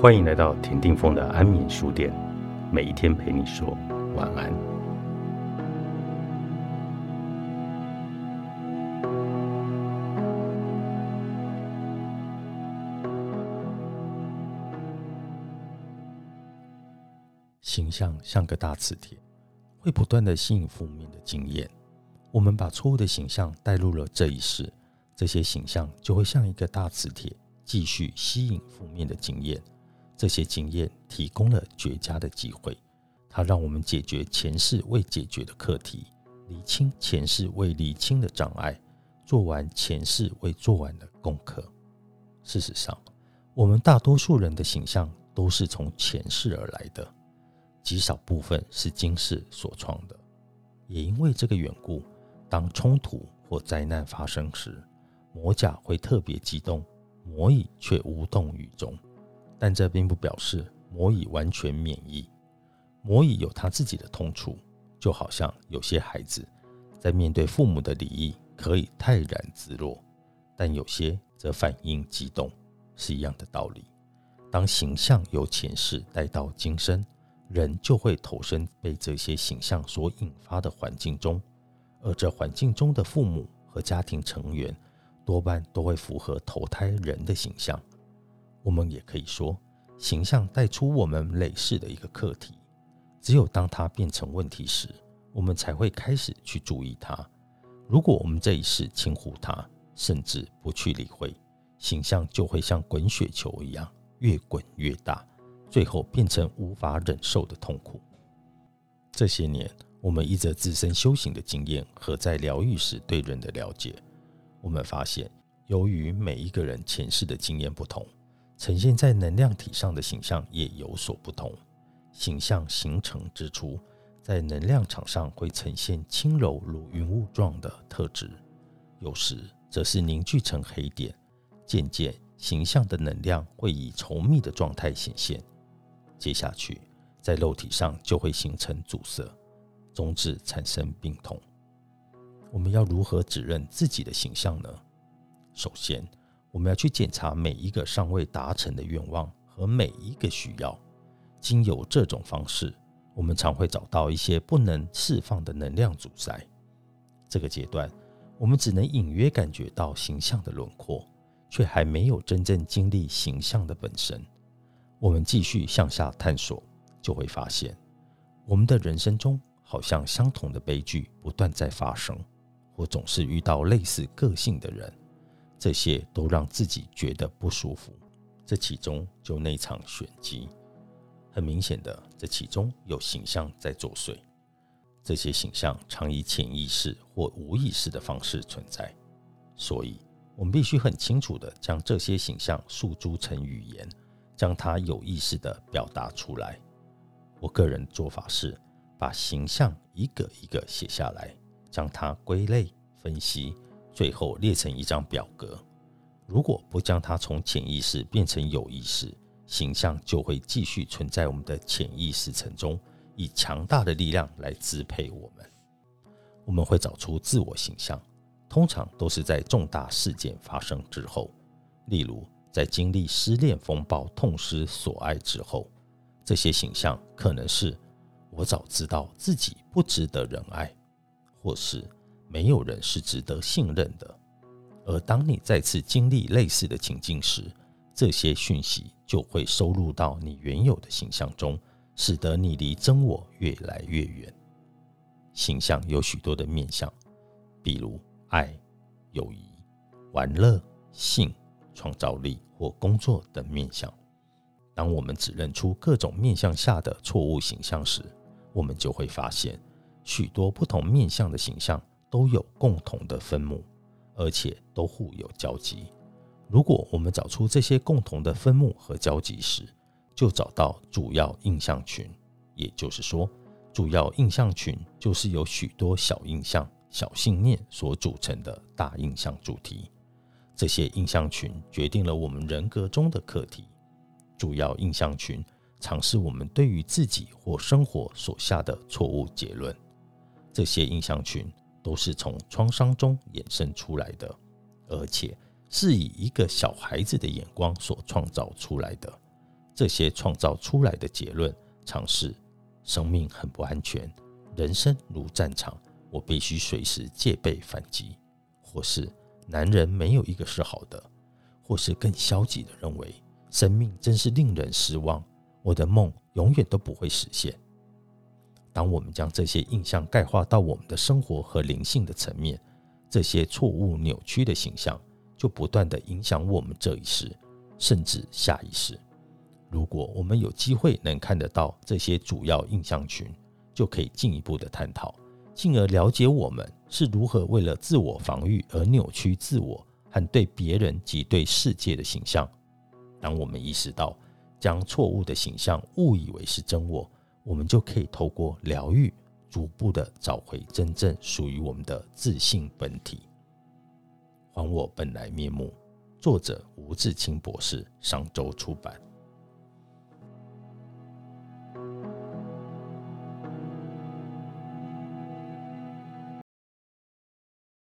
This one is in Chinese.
欢迎来到田定峰的安眠书店，每一天陪你说晚安。形象像个大磁铁，会不断的吸引负面的经验。我们把错误的形象带入了这一世，这些形象就会像一个大磁铁，继续吸引负面的经验。这些经验提供了绝佳的机会，它让我们解决前世未解决的课题，理清前世未理清的障碍，做完前世未做完的功课。事实上，我们大多数人的形象都是从前世而来的，极少部分是今世所创的。也因为这个缘故，当冲突或灾难发生时，魔甲会特别激动，魔蚁却无动于衷。但这并不表示魔蚁完全免疫，魔蚁有他自己的痛处，就好像有些孩子在面对父母的礼仪可以泰然自若，但有些则反应激动，是一样的道理。当形象由前世带到今生，人就会投身被这些形象所引发的环境中，而这环境中的父母和家庭成员多半都会符合投胎人的形象。我们也可以说，形象带出我们累世的一个课题。只有当它变成问题时，我们才会开始去注意它。如果我们这一世轻忽它，甚至不去理会，形象就会像滚雪球一样越滚越大，最后变成无法忍受的痛苦。这些年，我们依着自身修行的经验和在疗愈时对人的了解，我们发现，由于每一个人前世的经验不同。呈现在能量体上的形象也有所不同。形象形成之初，在能量场上会呈现轻柔如云雾状的特质，有时则是凝聚成黑点。渐渐，形象的能量会以稠密的状态显现。接下去，在肉体上就会形成阻塞，终至产生病痛。我们要如何指认自己的形象呢？首先，我们要去检查每一个尚未达成的愿望和每一个需要。经由这种方式，我们常会找到一些不能释放的能量阻塞。这个阶段，我们只能隐约感觉到形象的轮廓，却还没有真正经历形象的本身。我们继续向下探索，就会发现，我们的人生中好像相同的悲剧不断在发生，或总是遇到类似个性的人。这些都让自己觉得不舒服，这其中就那场玄机。很明显的，这其中有形象在作祟。这些形象常以潜意识或无意识的方式存在，所以我们必须很清楚的将这些形象诉诸成语言，将它有意识的表达出来。我个人做法是把形象一个一个写下来，将它归类分析。最后列成一张表格。如果不将它从潜意识变成有意识，形象就会继续存在我们的潜意识层中，以强大的力量来支配我们。我们会找出自我形象，通常都是在重大事件发生之后，例如在经历失恋风暴、痛失所爱之后。这些形象可能是我早知道自己不值得人爱，或是。没有人是值得信任的，而当你再次经历类似的情境时，这些讯息就会收入到你原有的形象中，使得你离真我越来越远。形象有许多的面相，比如爱、友谊、玩乐、性、创造力或工作等面相。当我们指认出各种面相下的错误形象时，我们就会发现许多不同面相的形象。都有共同的分母，而且都互有交集。如果我们找出这些共同的分母和交集时，就找到主要印象群。也就是说，主要印象群就是由许多小印象、小信念所组成的大印象主题。这些印象群决定了我们人格中的课题。主要印象群尝试我们对于自己或生活所下的错误结论。这些印象群。都是从创伤中衍生出来的，而且是以一个小孩子的眼光所创造出来的。这些创造出来的结论，尝试生命很不安全，人生如战场，我必须随时戒备反击；或是男人没有一个是好的，或是更消极的认为生命真是令人失望，我的梦永远都不会实现。当我们将这些印象概化到我们的生活和灵性的层面，这些错误扭曲的形象就不断的影响我们这一世，甚至下一世。如果我们有机会能看得到这些主要印象群，就可以进一步的探讨，进而了解我们是如何为了自我防御而扭曲自我和对别人及对世界的形象。当我们意识到将错误的形象误以为是真我，我们就可以透过疗愈，逐步的找回真正属于我们的自信本体，还我本来面目。作者吴志清博士，上周出版。